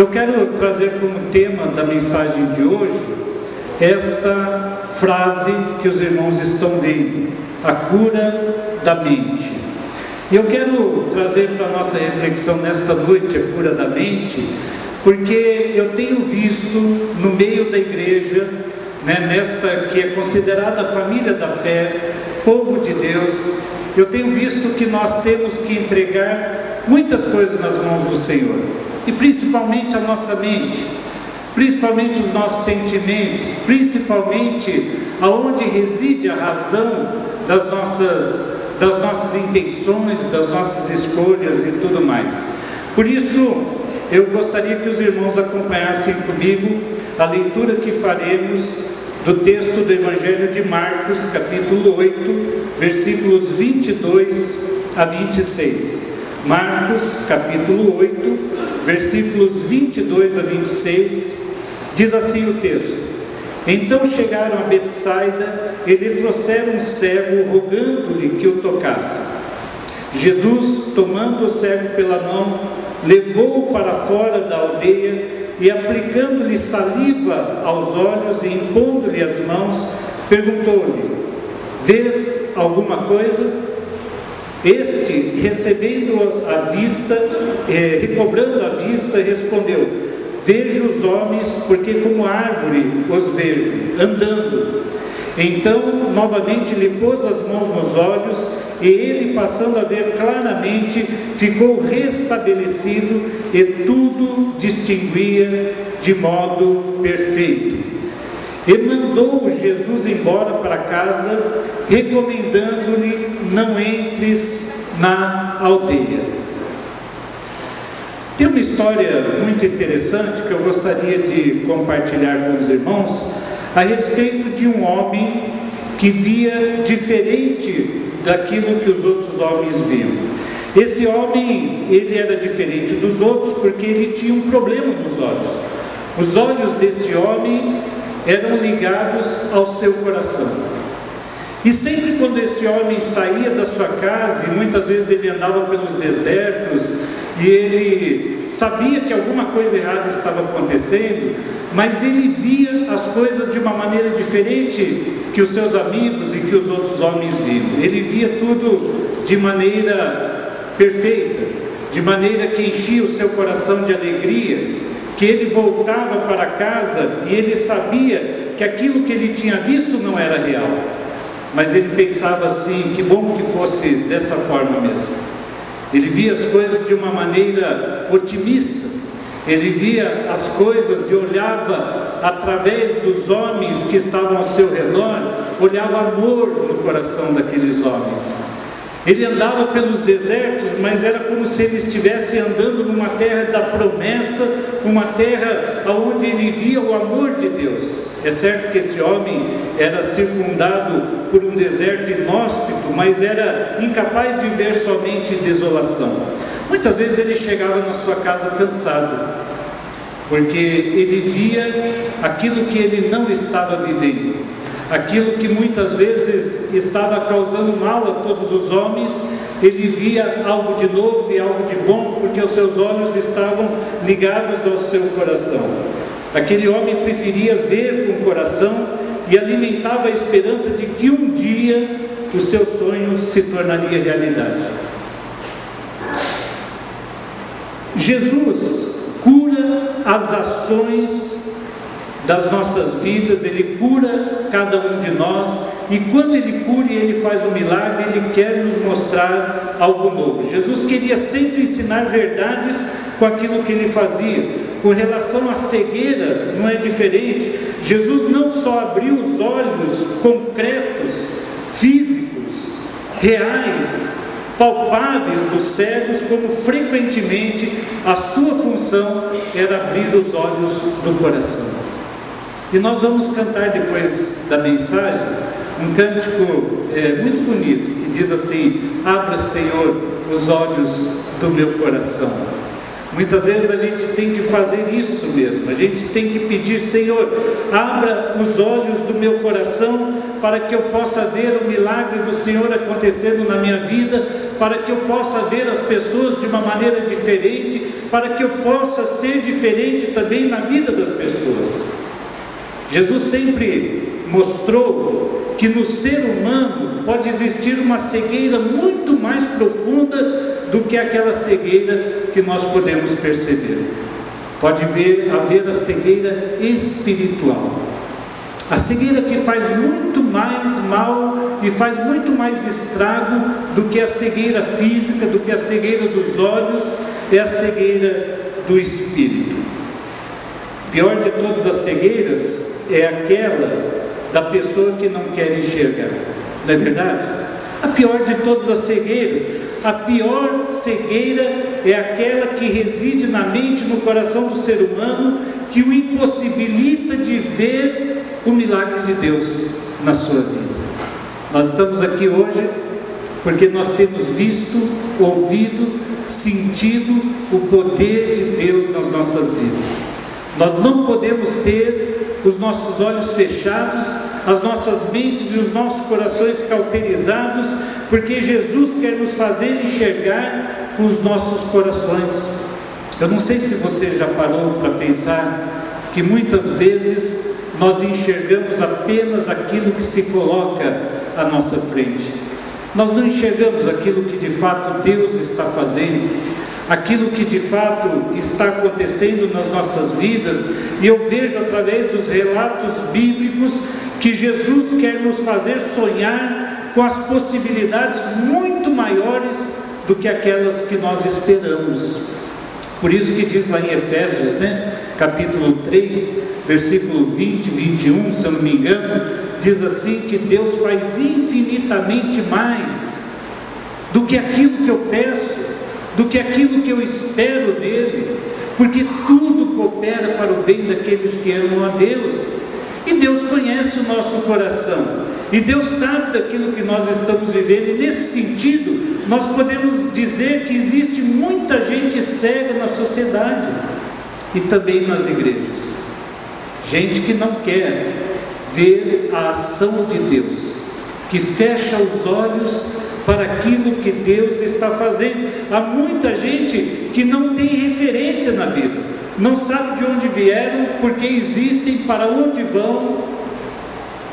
Eu quero trazer como tema da mensagem de hoje esta frase que os irmãos estão vendo: a cura da mente. E eu quero trazer para a nossa reflexão nesta noite a cura da mente, porque eu tenho visto no meio da igreja, né, nesta que é considerada a família da fé, povo de Deus, eu tenho visto que nós temos que entregar muitas coisas nas mãos do Senhor, e principalmente a nossa mente, principalmente os nossos sentimentos, principalmente aonde reside a razão das nossas, das nossas intenções, das nossas escolhas e tudo mais. Por isso, eu gostaria que os irmãos acompanhassem comigo a leitura que faremos do texto do Evangelho de Marcos, capítulo 8, versículos 22 a 26. Marcos, capítulo 8, versículos 22 a 26, diz assim o texto: Então chegaram a Betsaida e lhe trouxeram um cego, rogando-lhe que o tocasse. Jesus, tomando o cego pela mão, levou-o para fora da aldeia e aplicando-lhe saliva aos olhos e impondo-lhe as mãos, perguntou-lhe: Vês alguma coisa? Este, recebendo a vista, eh, recobrando a vista, respondeu: Vejo os homens, porque como árvore os vejo, andando. Então, novamente lhe pôs as mãos nos olhos, e ele, passando a ver claramente, ficou restabelecido e tudo distinguia de modo perfeito. E mandou Jesus embora para casa, recomendando-lhe: não entres na aldeia. Tem uma história muito interessante que eu gostaria de compartilhar com os irmãos a respeito de um homem que via diferente daquilo que os outros homens viam. Esse homem, ele era diferente dos outros porque ele tinha um problema nos olhos. Os olhos deste homem eram ligados ao seu coração. E sempre quando esse homem saía da sua casa, e muitas vezes ele andava pelos desertos, e ele sabia que alguma coisa errada estava acontecendo, mas ele via as coisas de uma maneira diferente que os seus amigos e que os outros homens viam. Ele via tudo de maneira perfeita, de maneira que enchia o seu coração de alegria, que ele voltava para casa e ele sabia que aquilo que ele tinha visto não era real. Mas ele pensava assim: que bom que fosse dessa forma mesmo. Ele via as coisas de uma maneira otimista, ele via as coisas e olhava através dos homens que estavam ao seu redor, olhava amor no coração daqueles homens. Ele andava pelos desertos, mas era como se ele estivesse andando numa terra da promessa, uma terra onde ele via o amor de Deus. É certo que esse homem era circundado por um deserto inóspito, mas era incapaz de ver somente desolação. Muitas vezes ele chegava na sua casa cansado, porque ele via aquilo que ele não estava vivendo aquilo que muitas vezes estava causando mal a todos os homens, ele via algo de novo e algo de bom, porque os seus olhos estavam ligados ao seu coração. Aquele homem preferia ver com o coração e alimentava a esperança de que um dia o seu sonho se tornaria realidade. Jesus cura as ações das nossas vidas, Ele cura cada um de nós, e quando Ele cura e Ele faz um milagre, Ele quer nos mostrar algo novo. Jesus queria sempre ensinar verdades com aquilo que Ele fazia. Com relação à cegueira, não é diferente. Jesus não só abriu os olhos concretos, físicos, reais, palpáveis dos cegos, como frequentemente a sua função era abrir os olhos do coração. E nós vamos cantar depois da mensagem um cântico é, muito bonito que diz assim: Abra, Senhor, os olhos do meu coração. Muitas vezes a gente tem que fazer isso mesmo, a gente tem que pedir, Senhor, abra os olhos do meu coração para que eu possa ver o milagre do Senhor acontecendo na minha vida, para que eu possa ver as pessoas de uma maneira diferente, para que eu possa ser diferente também na vida das pessoas. Jesus sempre mostrou que no ser humano pode existir uma cegueira muito mais profunda do que aquela cegueira que nós podemos perceber. Pode ver, haver a cegueira espiritual. A cegueira que faz muito mais mal e faz muito mais estrago do que a cegueira física, do que a cegueira dos olhos, é a cegueira do espírito. Pior de todas as cegueiras é aquela da pessoa que não quer enxergar, não é verdade? A pior de todas as cegueiras, a pior cegueira é aquela que reside na mente, no coração do ser humano, que o impossibilita de ver o milagre de Deus na sua vida. Nós estamos aqui hoje porque nós temos visto, ouvido, sentido o poder de Deus nas nossas vidas. Nós não podemos ter os nossos olhos fechados, as nossas mentes e os nossos corações cauterizados, porque Jesus quer nos fazer enxergar com os nossos corações. Eu não sei se você já parou para pensar que muitas vezes nós enxergamos apenas aquilo que se coloca à nossa frente. Nós não enxergamos aquilo que de fato Deus está fazendo, aquilo que de fato está acontecendo nas nossas vidas, e eu vejo através dos relatos bíblicos que Jesus quer nos fazer sonhar com as possibilidades muito maiores do que aquelas que nós esperamos. Por isso que diz lá em Efésios, né, capítulo 3, versículo 20, 21, se eu não me engano, diz assim que Deus faz infinitamente mais do que aquilo que eu peço, do que aquilo que eu espero dele, porque tudo coopera para o bem daqueles que amam a Deus. E Deus conhece o nosso coração, e Deus sabe daquilo que nós estamos vivendo, e nesse sentido, nós podemos dizer que existe muita gente cega na sociedade e também nas igrejas. Gente que não quer ver a ação de Deus, que fecha os olhos para aquilo que Deus está fazendo. Há muita gente que não tem referência na vida, não sabe de onde vieram, porque existem, para onde vão,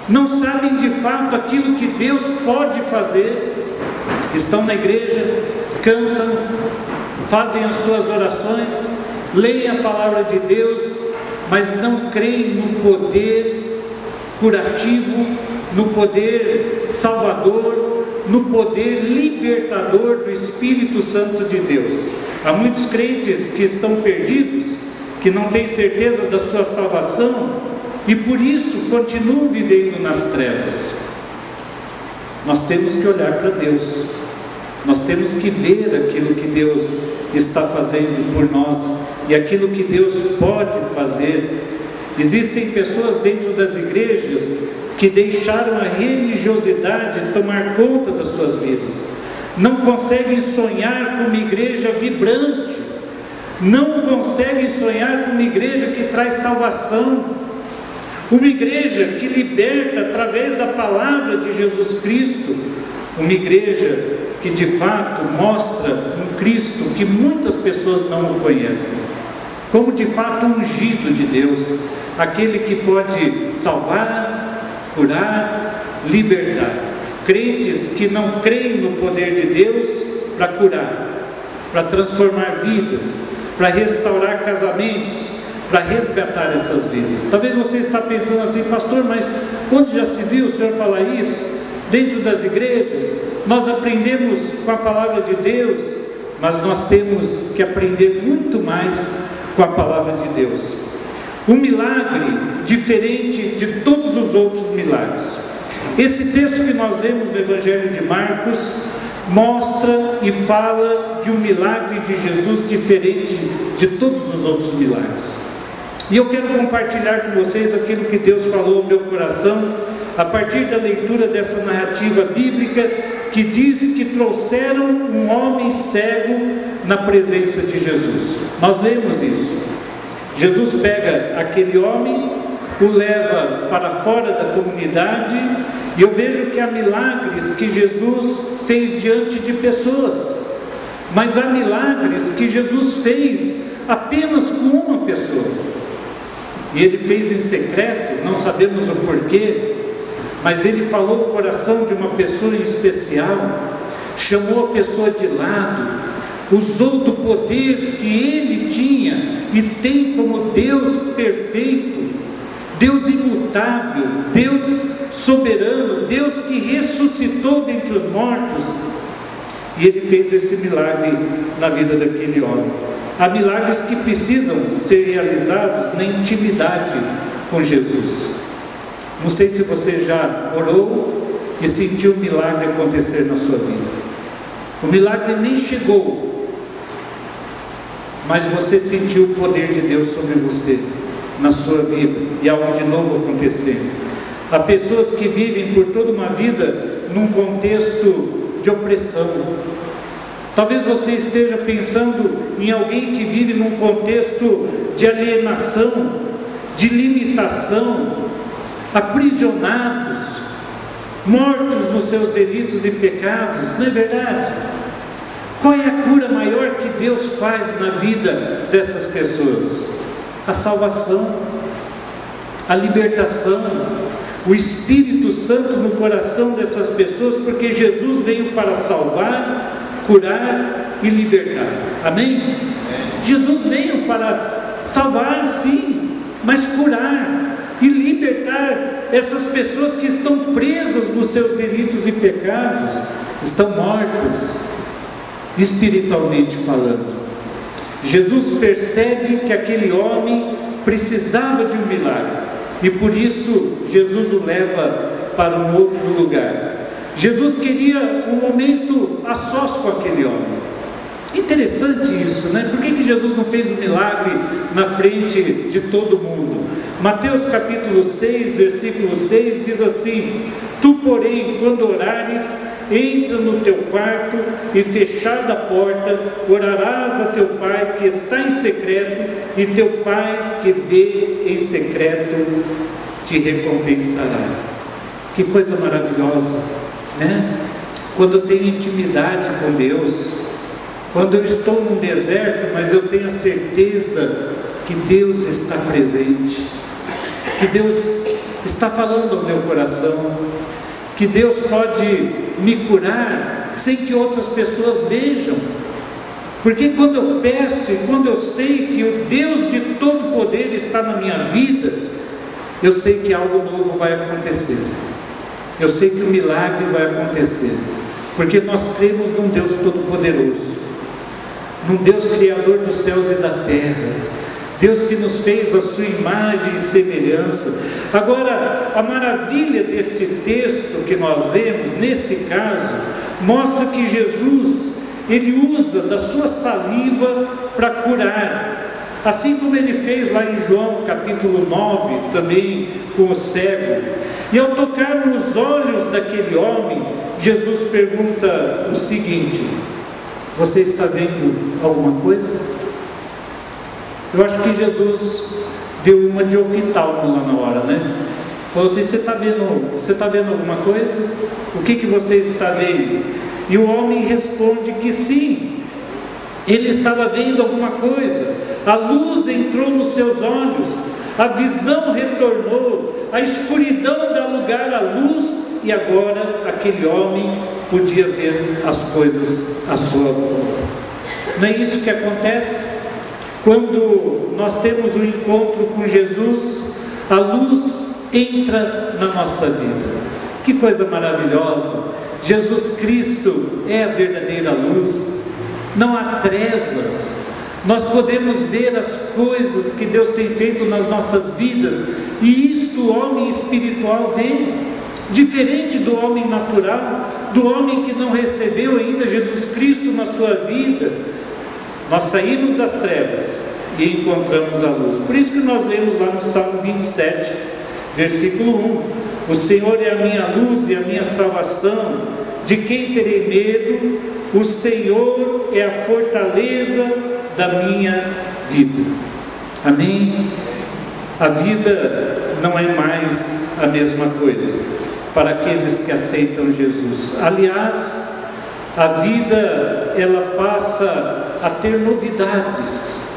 não sabem de fato aquilo que Deus pode fazer. Estão na igreja, cantam, fazem as suas orações, leem a palavra de Deus, mas não creem no poder curativo, no poder salvador, no poder libertador do Espírito Santo de Deus. Há muitos crentes que estão perdidos, que não têm certeza da sua salvação e por isso continuam vivendo nas trevas. Nós temos que olhar para Deus, nós temos que ver aquilo que Deus está fazendo por nós e aquilo que Deus pode fazer. Existem pessoas dentro das igrejas que deixaram a religiosidade tomar conta das suas vidas, não conseguem sonhar com uma igreja vibrante, não conseguem sonhar com uma igreja que traz salvação, uma igreja que liberta através da palavra de Jesus Cristo, uma igreja que de fato mostra um Cristo que muitas pessoas não o conhecem, como de fato ungido de Deus, aquele que pode salvar, curar, libertar. Crentes que não creem no poder de Deus para curar, para transformar vidas, para restaurar casamentos, para resgatar essas vidas. Talvez você está pensando assim, pastor, mas onde já se viu o senhor falar isso? Dentro das igrejas? Nós aprendemos com a palavra de Deus, mas nós temos que aprender muito mais com a palavra de Deus. Um milagre diferente de todos os outros milagres. Esse texto que nós lemos no Evangelho de Marcos mostra e fala de um milagre de Jesus diferente de todos os outros milagres. E eu quero compartilhar com vocês aquilo que Deus falou no meu coração, a partir da leitura dessa narrativa bíblica, que diz que trouxeram um homem cego na presença de Jesus. Nós lemos isso. Jesus pega aquele homem, o leva para fora da comunidade, e eu vejo que há milagres que Jesus fez diante de pessoas, mas há milagres que Jesus fez apenas com uma pessoa. E ele fez em secreto, não sabemos o porquê, mas ele falou o coração de uma pessoa em especial, chamou a pessoa de lado, usou do poder que ele tinha e tem como Deus perfeito, Deus imutável, Deus soberano, Deus que ressuscitou dentre os mortos. E ele fez esse milagre na vida daquele homem. Há milagres que precisam ser realizados na intimidade com Jesus. Não sei se você já orou e sentiu o milagre acontecer na sua vida. O milagre nem chegou, mas você sentiu o poder de Deus sobre você, na sua vida, e algo de novo acontecendo. Há pessoas que vivem por toda uma vida num contexto de opressão, Talvez você esteja pensando em alguém que vive num contexto de alienação, de limitação, aprisionados, mortos nos seus delitos e pecados, não é verdade? Qual é a cura maior que Deus faz na vida dessas pessoas? A salvação, a libertação, o Espírito Santo no coração dessas pessoas, porque Jesus veio para salvar curar e libertar. Amém? Jesus veio para salvar, sim, mas curar e libertar essas pessoas que estão presas nos seus delitos e pecados, estão mortas, espiritualmente falando. Jesus percebe que aquele homem precisava de um milagre e por isso Jesus o leva para um outro lugar. Jesus queria um momento a sós com aquele homem. Interessante isso, né? Por que, que Jesus não fez um milagre na frente de todo mundo? Mateus capítulo 6, versículo 6 diz assim: Tu, porém, quando orares, entra no teu quarto e fechada a porta, orarás a teu pai que está em secreto, e teu pai que vê em secreto te recompensará. Que coisa maravilhosa! né? Quando eu tenho intimidade com Deus, quando eu estou num deserto, mas eu tenho a certeza que Deus está presente, que Deus está falando ao meu coração, que Deus pode me curar sem que outras pessoas vejam. Porque quando eu peço e quando eu sei que o Deus de todo poder está na minha vida, eu sei que algo novo vai acontecer. Eu sei que o milagre vai acontecer, porque nós cremos num Deus Todo-Poderoso, num Deus Criador dos céus e da terra, Deus que nos fez a sua imagem e semelhança. Agora, a maravilha deste texto que nós vemos, nesse caso, mostra que Jesus, ele usa da sua saliva para curar. Assim como ele fez lá em João capítulo 9, também com o cego. E ao tocar nos olhos daquele homem, Jesus pergunta o seguinte: Você está vendo alguma coisa? Eu acho que Jesus deu uma de oftalmo lá na hora, né? Falou assim: Você está vendo, você está vendo alguma coisa? O que, que você está vendo? E o homem responde que sim, ele estava vendo alguma coisa. A luz entrou nos seus olhos, a visão retornou, a escuridão dá lugar à luz, e agora aquele homem podia ver as coisas à sua volta. Não é isso que acontece? Quando nós temos um encontro com Jesus, a luz entra na nossa vida. Que coisa maravilhosa! Jesus Cristo é a verdadeira luz, não há trevas, nós podemos ver as coisas que Deus tem feito nas nossas vidas, e isto o homem espiritual vê, diferente do homem natural, do homem que não recebeu ainda Jesus Cristo na sua vida. Nós saímos das trevas e encontramos a luz. Por isso que nós lemos lá no Salmo 27, versículo 1: O Senhor é a minha luz e a minha salvação, de quem terei medo? O Senhor é a fortaleza da minha vida. Amém? A vida não é mais a mesma coisa para aqueles que aceitam Jesus. Aliás, a vida ela passa a ter novidades.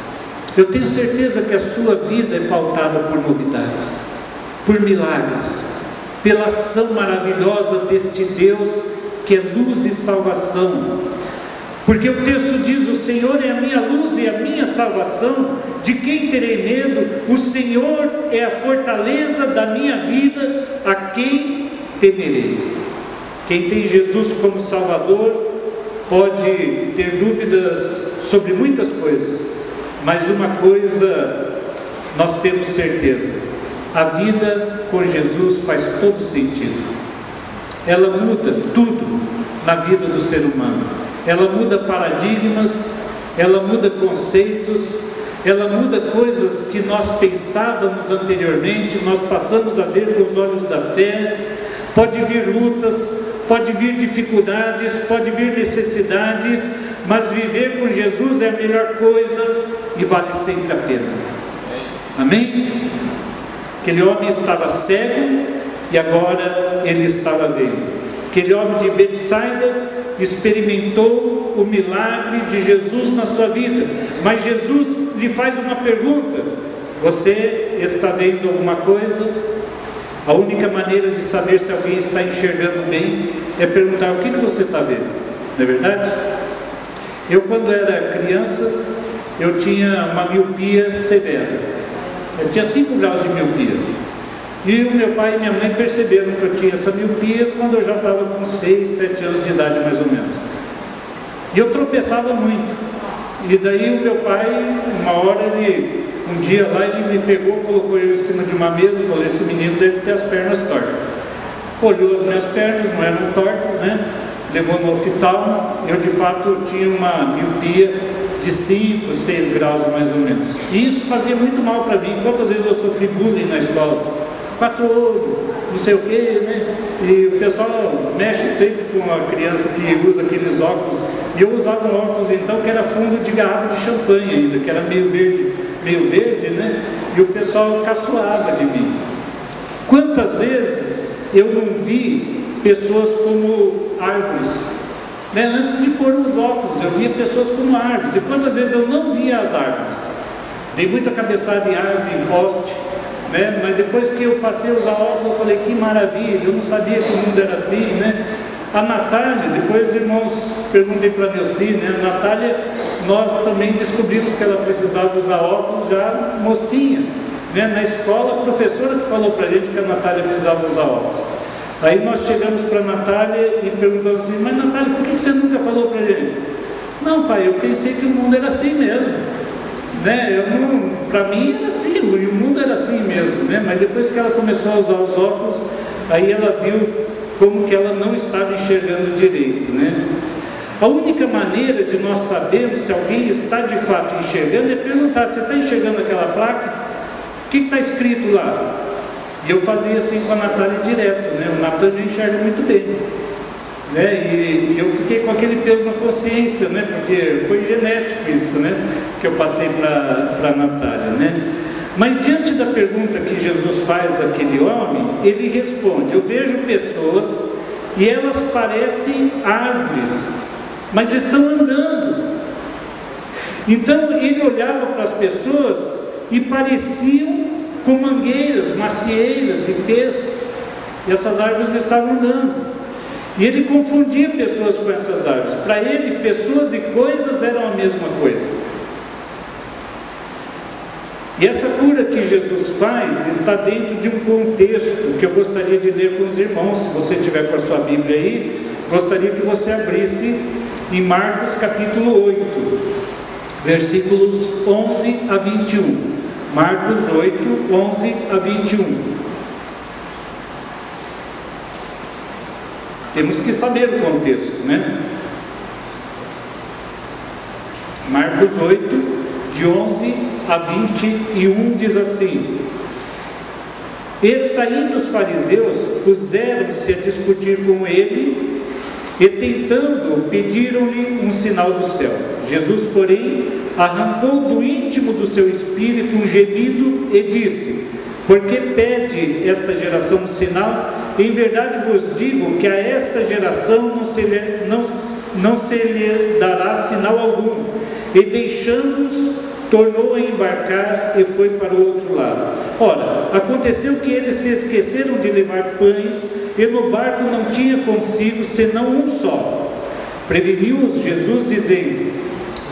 Eu tenho certeza que a sua vida é pautada por novidades, por milagres, pela ação maravilhosa deste Deus que é luz e salvação. Porque o texto diz: O Senhor é a minha luz e a minha salvação, de quem terei medo? O Senhor é a fortaleza da minha vida, a quem temerei? Quem tem Jesus como Salvador pode ter dúvidas sobre muitas coisas, mas uma coisa nós temos certeza: a vida com Jesus faz todo sentido. Ela muda tudo na vida do ser humano. Ela muda paradigmas, ela muda conceitos, ela muda coisas que nós pensávamos anteriormente, nós passamos a ver com os olhos da fé. Pode vir lutas, pode vir dificuldades, pode vir necessidades, mas viver com Jesus é a melhor coisa e vale sempre a pena. Amém? Aquele homem estava cego e agora ele estava vendo. Aquele homem de Betsaida experimentou o milagre de Jesus na sua vida, mas Jesus lhe faz uma pergunta: Você está vendo alguma coisa? A única maneira de saber se alguém está enxergando bem é perguntar: O que, que você está vendo? Não é verdade? Eu, quando era criança, eu tinha uma miopia severa. Eu tinha 5 graus de miopia. E o meu pai e minha mãe perceberam que eu tinha essa miopia quando eu já estava com 6, 7 anos de idade mais ou menos. E eu tropeçava muito. E daí o meu pai, uma hora ele, um dia lá, ele me pegou, colocou eu em cima de uma mesa e falou, esse menino deve ter as pernas tortas. Olhou as minhas pernas, não eram tortas, né? Levou no hospital, eu de fato tinha uma miopia de 5, 6 graus mais ou menos. E isso fazia muito mal para mim. Quantas vezes eu sofri bullying na escola? quatro olhos, não sei o que, né? E o pessoal mexe sempre com a criança que usa aqueles óculos. E eu usava um óculos então que era fundo de garrafa de champanhe ainda, que era meio verde, meio verde, né? E o pessoal caçoava de mim. Quantas vezes eu não vi pessoas como árvores? Né? Antes de pôr os óculos, eu via pessoas como árvores. E quantas vezes eu não via as árvores? Dei muita cabeçada em árvore, em poste né? Mas depois que eu passei a usar óculos, eu falei, que maravilha, eu não sabia que o mundo era assim, né? A Natália, depois os irmãos perguntei para a Neuci, né? A Natália, nós também descobrimos que ela precisava usar óculos já mocinha. Né? Na escola, a professora que falou para a gente que a Natália precisava usar óculos. Aí nós chegamos para a Natália e perguntamos assim, mas Natália, por que você nunca falou para a gente? Não, pai, eu pensei que o mundo era assim mesmo. Né? Para mim era assim, o mundo era assim mesmo, né? mas depois que ela começou a usar os óculos, aí ela viu como que ela não estava enxergando direito. Né? A única maneira de nós sabermos se alguém está de fato enxergando é perguntar: você está enxergando aquela placa? O que está escrito lá? E eu fazia assim com a Natália direto, né? o Natan já enxerga muito bem. Né? E, eu fiquei com aquele peso na consciência, né? porque foi genético isso né? que eu passei para a Natália. Né? Mas diante da pergunta que Jesus faz àquele homem, ele responde: Eu vejo pessoas e elas parecem árvores, mas estão andando. Então ele olhava para as pessoas e pareciam com mangueiras, macieiras e pés, e essas árvores estavam andando. E ele confundia pessoas com essas árvores. Para ele, pessoas e coisas eram a mesma coisa. E essa cura que Jesus faz está dentro de um contexto que eu gostaria de ler com os irmãos. Se você tiver com a sua Bíblia aí, gostaria que você abrisse em Marcos capítulo 8, versículos 11 a 21. Marcos 8, 11 a 21. Temos que saber o contexto, né? Marcos 8, de 11 a 21 diz assim: E saindo os fariseus, puseram-se a discutir com ele, e tentando, pediram-lhe um sinal do céu. Jesus, porém, arrancou do íntimo do seu espírito um gemido e disse: Por que pede esta geração um sinal? Em verdade vos digo que a esta geração não se lhe, não, não se lhe dará sinal algum, e deixando-os tornou a embarcar e foi para o outro lado. Ora, aconteceu que eles se esqueceram de levar pães e no barco não tinha consigo senão um só. Preveniu-os Jesus, dizendo: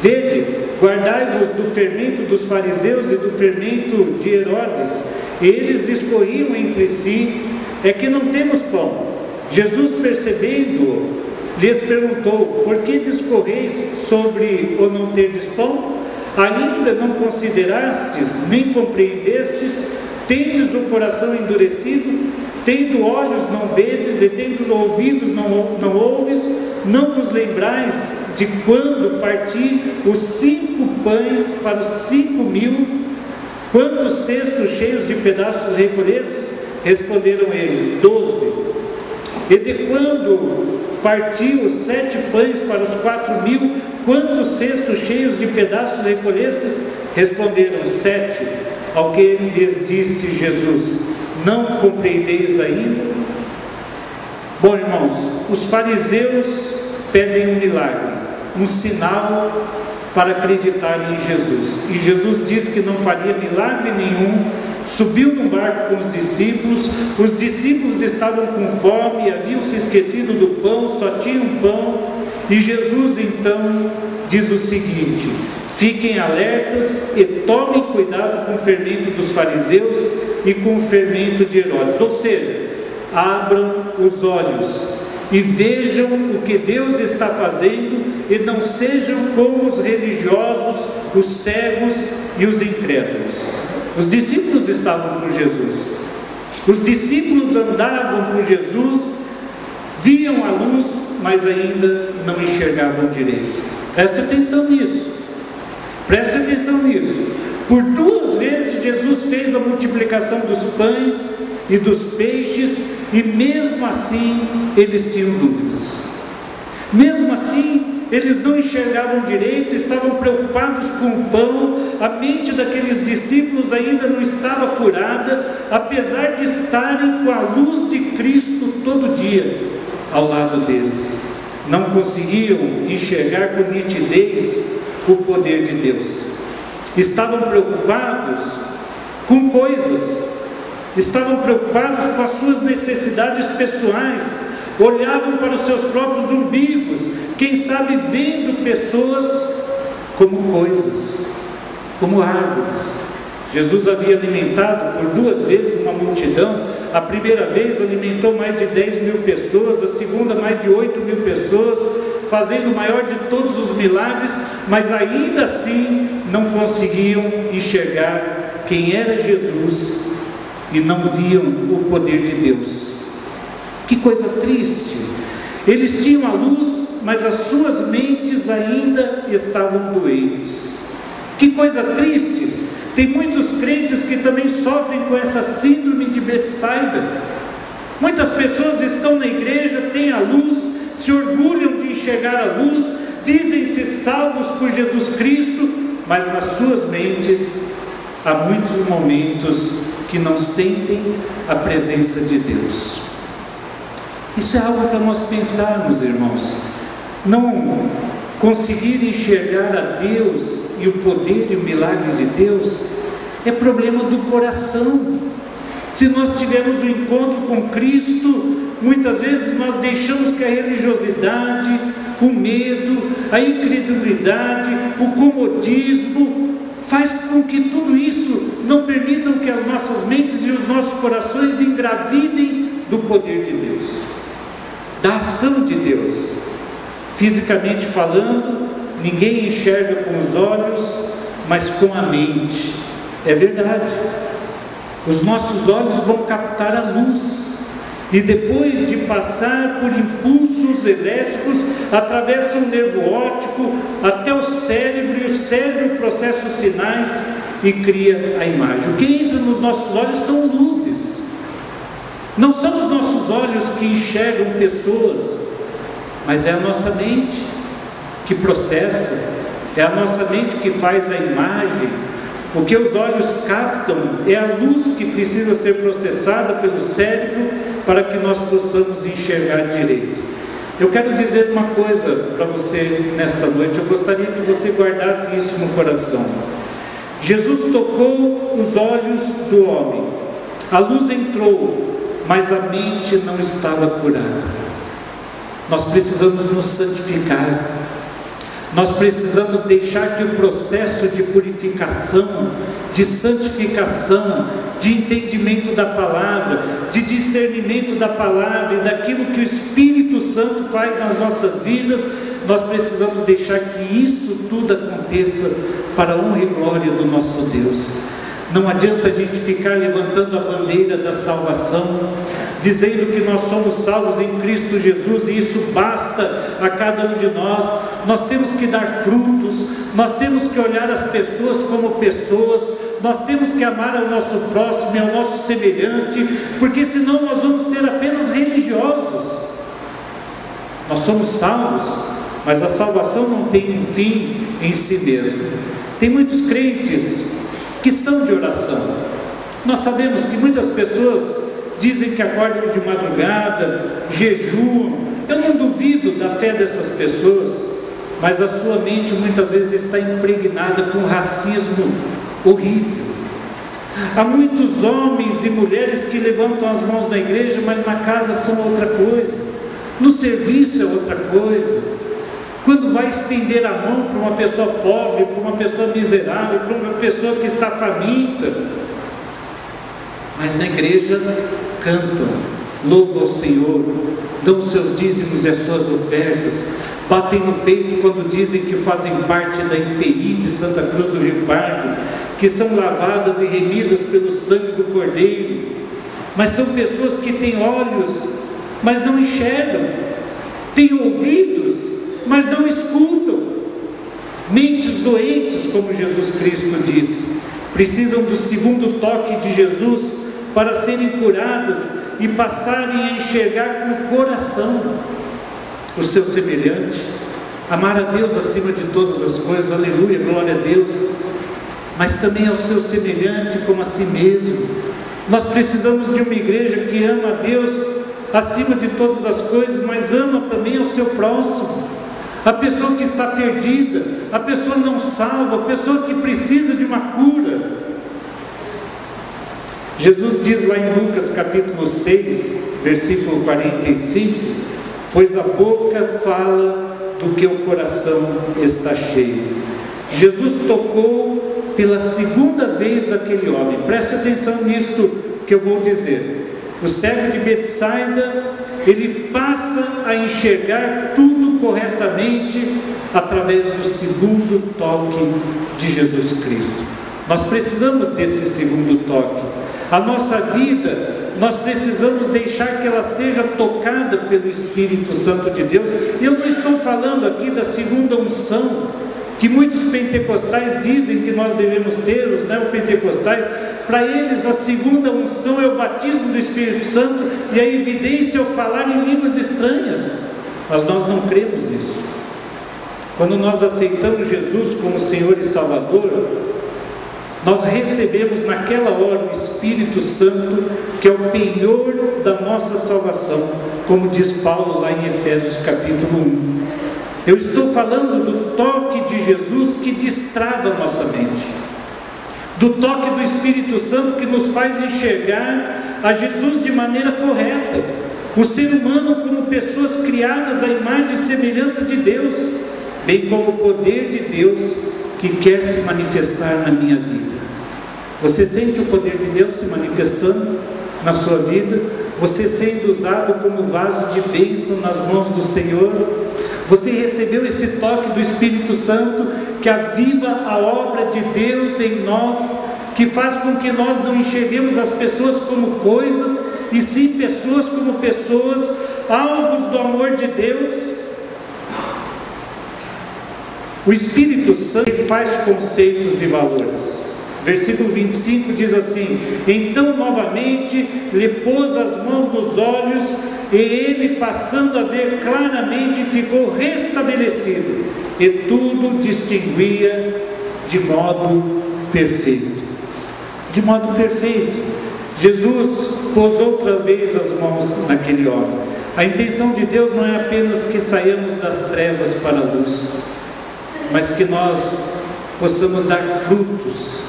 Vede, guardai-vos do fermento dos fariseus e do fermento de Herodes. Eles discorriam entre si: É que não temos pão. Jesus, percebendo-o, lhes perguntou: Por que discorreis sobre o não terdes pão? Ainda não considerastes, nem compreendestes, tendes o coração endurecido, tendo olhos não vedes e tendo ouvidos não, não ouves, não vos lembrais de quando parti os cinco pães para os cinco mil, quantos cestos cheios de pedaços recolhestes? Responderam eles, doze. E de quando partiu os sete pães para os quatro mil, quantos cestos cheios de pedaços recolhestes? Responderam sete. Ao que lhes disse Jesus: Não compreendeis ainda? Bom, irmãos, os fariseus pedem um milagre, um sinal para acreditarem em Jesus. E Jesus diz que não faria milagre nenhum Subiu num barco com os discípulos, os discípulos estavam com fome, haviam se esquecido do pão, só tinham pão, e Jesus então diz o seguinte: fiquem alertas e tomem cuidado com o fermento dos fariseus e com o fermento de Herodes, ou seja, abram os olhos e vejam o que Deus está fazendo e não sejam como os religiosos, os cegos e os incrédulos. Os discípulos estavam com Jesus. Os discípulos andavam com Jesus, viam a luz, mas ainda não enxergavam direito. Preste atenção nisso. Preste atenção nisso. Por duas vezes Jesus fez a multiplicação dos pães e dos peixes, e mesmo assim eles tinham dúvidas. Mesmo assim, eles não enxergavam direito, estavam preocupados com o pão, a mente daqueles discípulos ainda não estava curada, apesar de estarem com a luz de Cristo todo dia ao lado deles. Não conseguiam enxergar com nitidez o poder de Deus. Estavam preocupados com coisas, estavam preocupados com as suas necessidades pessoais, olhavam para os seus próprios umbigos, quem sabe vendo pessoas como coisas, como árvores. Jesus havia alimentado por duas vezes uma multidão. A primeira vez alimentou mais de 10 mil pessoas, a segunda mais de 8 mil pessoas, fazendo o maior de todos os milagres, mas ainda assim não conseguiam enxergar quem era Jesus e não viam o poder de Deus. Que coisa triste! Eles tinham a luz, mas as suas mentes ainda estavam doentes. Que coisa triste! Tem muitos crentes que também sofrem com essa síndrome de Betsaida. Muitas pessoas estão na igreja, têm a luz, se orgulham de enxergar a luz, dizem-se salvos por Jesus Cristo, mas nas suas mentes há muitos momentos que não sentem a presença de Deus. Isso é algo para nós pensarmos, irmãos. Não conseguir enxergar a Deus e o poder e o milagre de Deus é problema do coração. Se nós tivermos um encontro com Cristo, muitas vezes nós deixamos que a religiosidade, o medo, a incredulidade, o comodismo, faz com que tudo isso não permitam que as nossas mentes e os nossos corações engravidem do poder de Deus da ação de Deus. Fisicamente falando, ninguém enxerga com os olhos, mas com a mente. É verdade. Os nossos olhos vão captar a luz. E depois de passar por impulsos elétricos, atravessa o nervo óptico até o cérebro, e o cérebro processa os sinais e cria a imagem. O que entra nos nossos olhos são luzes. Não são os nossos olhos que enxergam pessoas, mas é a nossa mente que processa, é a nossa mente que faz a imagem. O que os olhos captam é a luz que precisa ser processada pelo cérebro para que nós possamos enxergar direito. Eu quero dizer uma coisa para você nesta noite, eu gostaria que você guardasse isso no coração. Jesus tocou os olhos do homem, a luz entrou, mas a mente não estava curada. Nós precisamos nos santificar, nós precisamos deixar que o processo de purificação, de santificação, de entendimento da palavra, de discernimento da palavra e daquilo que o Espírito Santo faz nas nossas vidas, nós precisamos deixar que isso tudo aconteça para a honra e glória do nosso Deus. Não adianta a gente ficar levantando a bandeira da salvação, dizendo que nós somos salvos em Cristo Jesus e isso basta a cada um de nós. Nós temos que dar frutos, nós temos que olhar as pessoas como pessoas, nós temos que amar ao nosso próximo e ao nosso semelhante, porque senão nós vamos ser apenas religiosos. Nós somos salvos, mas a salvação não tem um fim em si mesmo. Tem muitos crentes que são de oração. Nós sabemos que muitas pessoas dizem que acordam de madrugada, jejuam. Eu não duvido da fé dessas pessoas, mas a sua mente muitas vezes está impregnada com racismo horrível. Há muitos homens e mulheres que levantam as mãos na igreja, mas na casa são outra coisa, no serviço é outra coisa. Quando vai estender a mão para uma pessoa pobre, para uma pessoa miserável, para uma pessoa que está faminta, mas na igreja cantam, louvam ao Senhor, dão seus dízimos e as suas ofertas, batem no peito quando dizem que fazem parte da IPI de Santa Cruz do Rio Pardo, que são lavadas e remidas pelo sangue do Cordeiro, mas são pessoas que têm olhos, mas não enxergam, têm ouvidos, mas não escutam, mentes doentes, como Jesus Cristo disse, precisam do segundo toque de Jesus para serem curadas e passarem a enxergar com o coração o seu semelhante, amar a Deus acima de todas as coisas, aleluia, glória a Deus, mas também ao seu semelhante como a si mesmo. Nós precisamos de uma igreja que ama a Deus acima de todas as coisas, mas ama também ao seu próximo. A pessoa que está perdida, a pessoa não salva, a pessoa que precisa de uma cura. Jesus diz lá em Lucas capítulo 6, versículo 45: Pois a boca fala do que o coração está cheio. Jesus tocou pela segunda vez aquele homem, preste atenção nisto que eu vou dizer. O cego de Betsaida, ele passa a enxergar tudo corretamente através do segundo toque de Jesus Cristo. Nós precisamos desse segundo toque. A nossa vida, nós precisamos deixar que ela seja tocada pelo Espírito Santo de Deus. Eu não estou falando aqui da segunda unção, que muitos pentecostais dizem que nós devemos ter, os neopentecostais. Para eles, a segunda unção é o batismo do Espírito Santo e a evidência é o falar em línguas estranhas. Mas nós não cremos nisso. Quando nós aceitamos Jesus como Senhor e Salvador, nós recebemos naquela hora o Espírito Santo, que é o penhor da nossa salvação, como diz Paulo lá em Efésios capítulo 1. Eu estou falando do toque de Jesus que destrava nossa mente, do toque do Espírito Santo que nos faz enxergar a Jesus de maneira correta, o ser humano como pessoas criadas à imagem e semelhança de Deus, bem como o poder de Deus que quer se manifestar na minha vida. Você sente o poder de Deus se manifestando na sua vida? Você sendo usado como vaso de bênção nas mãos do Senhor? Você recebeu esse toque do Espírito Santo que aviva a obra de Deus em nós, que faz com que nós não enxerguemos as pessoas como coisas, e sim pessoas como pessoas, alvos do amor de Deus? O Espírito Santo faz conceitos e valores. Versículo 25 diz assim: Então novamente lhe pôs as mãos nos olhos, e ele, passando a ver claramente, ficou restabelecido, e tudo distinguia de modo perfeito. De modo perfeito. Jesus pôs outra vez as mãos naquele homem. A intenção de Deus não é apenas que saiamos das trevas para a luz, mas que nós possamos dar frutos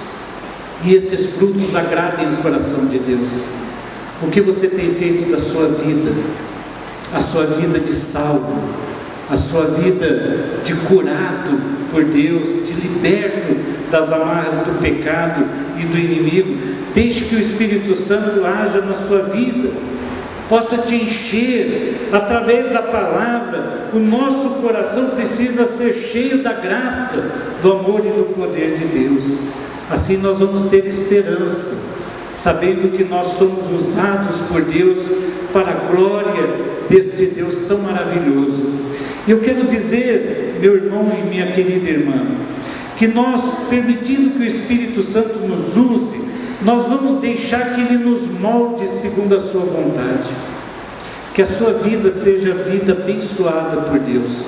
e esses frutos agradem o coração de Deus. O que você tem feito da sua vida? A sua vida de salvo, a sua vida de curado por Deus, de liberto das amarras do pecado e do inimigo. Deixe que o Espírito Santo haja na sua vida, possa te encher através da palavra. O nosso coração precisa ser cheio da graça, do amor e do poder de Deus. Assim nós vamos ter esperança, sabendo que nós somos usados por Deus para a glória deste Deus tão maravilhoso. Eu quero dizer, meu irmão e minha querida irmã, que nós, permitindo que o Espírito Santo nos use, nós vamos deixar que Ele nos molde segundo a Sua vontade. Que a sua vida seja vida abençoada por Deus.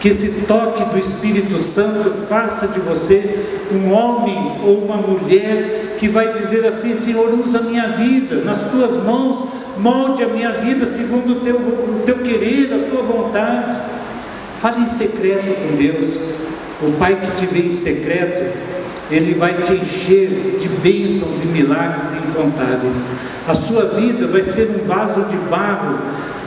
Que esse toque do Espírito Santo faça de você um homem ou uma mulher que vai dizer assim: Senhor, usa a minha vida nas tuas mãos, molde a minha vida segundo o teu, o teu querer, a tua vontade. Fale em secreto com Deus. O Pai que te vê em secreto, Ele vai te encher de bênçãos e milagres incontáveis. A sua vida vai ser um vaso de barro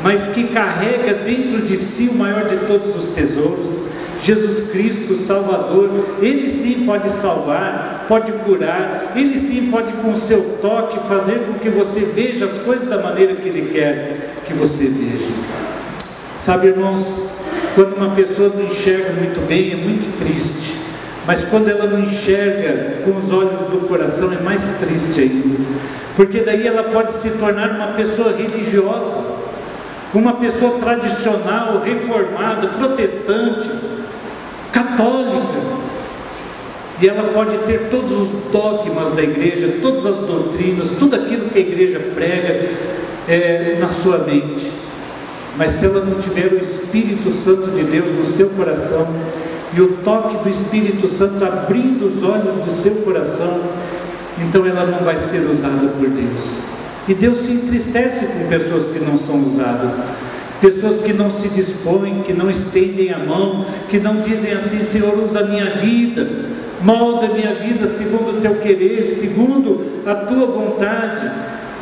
mas que carrega dentro de si o maior de todos os tesouros, Jesus Cristo, Salvador. Ele sim pode salvar, pode curar, ele sim pode, com seu toque, fazer com que você veja as coisas da maneira que ele quer que você veja. Sabe, irmãos, quando uma pessoa não enxerga muito bem, é muito triste. Mas quando ela não enxerga com os olhos do coração, é mais triste ainda. Porque daí ela pode se tornar uma pessoa religiosa uma pessoa tradicional, reformada, protestante, católica, e ela pode ter todos os dogmas da igreja, todas as doutrinas, tudo aquilo que a igreja prega é, na sua mente. Mas se ela não tiver o Espírito Santo de Deus no seu coração, e o toque do Espírito Santo abrindo os olhos do seu coração, então ela não vai ser usada por Deus. E Deus se entristece com pessoas que não são usadas, pessoas que não se dispõem, que não estendem a mão, que não dizem assim: Senhor, usa a minha vida, molda a minha vida segundo o teu querer, segundo a tua vontade.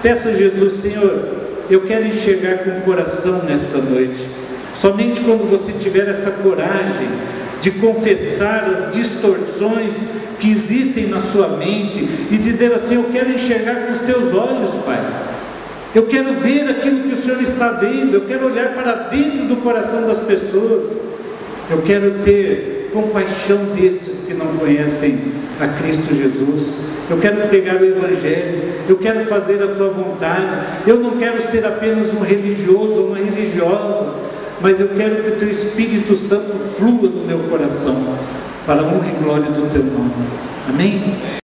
Peça a Jesus, Senhor, eu quero enxergar com o coração nesta noite. Somente quando você tiver essa coragem de confessar as distorções que existem na sua mente e dizer assim: Eu quero enxergar com os teus olhos, Pai. Eu quero ver aquilo que o Senhor está vendo. Eu quero olhar para dentro do coração das pessoas. Eu quero ter compaixão destes que não conhecem a Cristo Jesus. Eu quero pregar o Evangelho. Eu quero fazer a tua vontade. Eu não quero ser apenas um religioso ou uma religiosa, mas eu quero que o teu Espírito Santo flua no meu coração para a honra e glória do teu nome. Amém?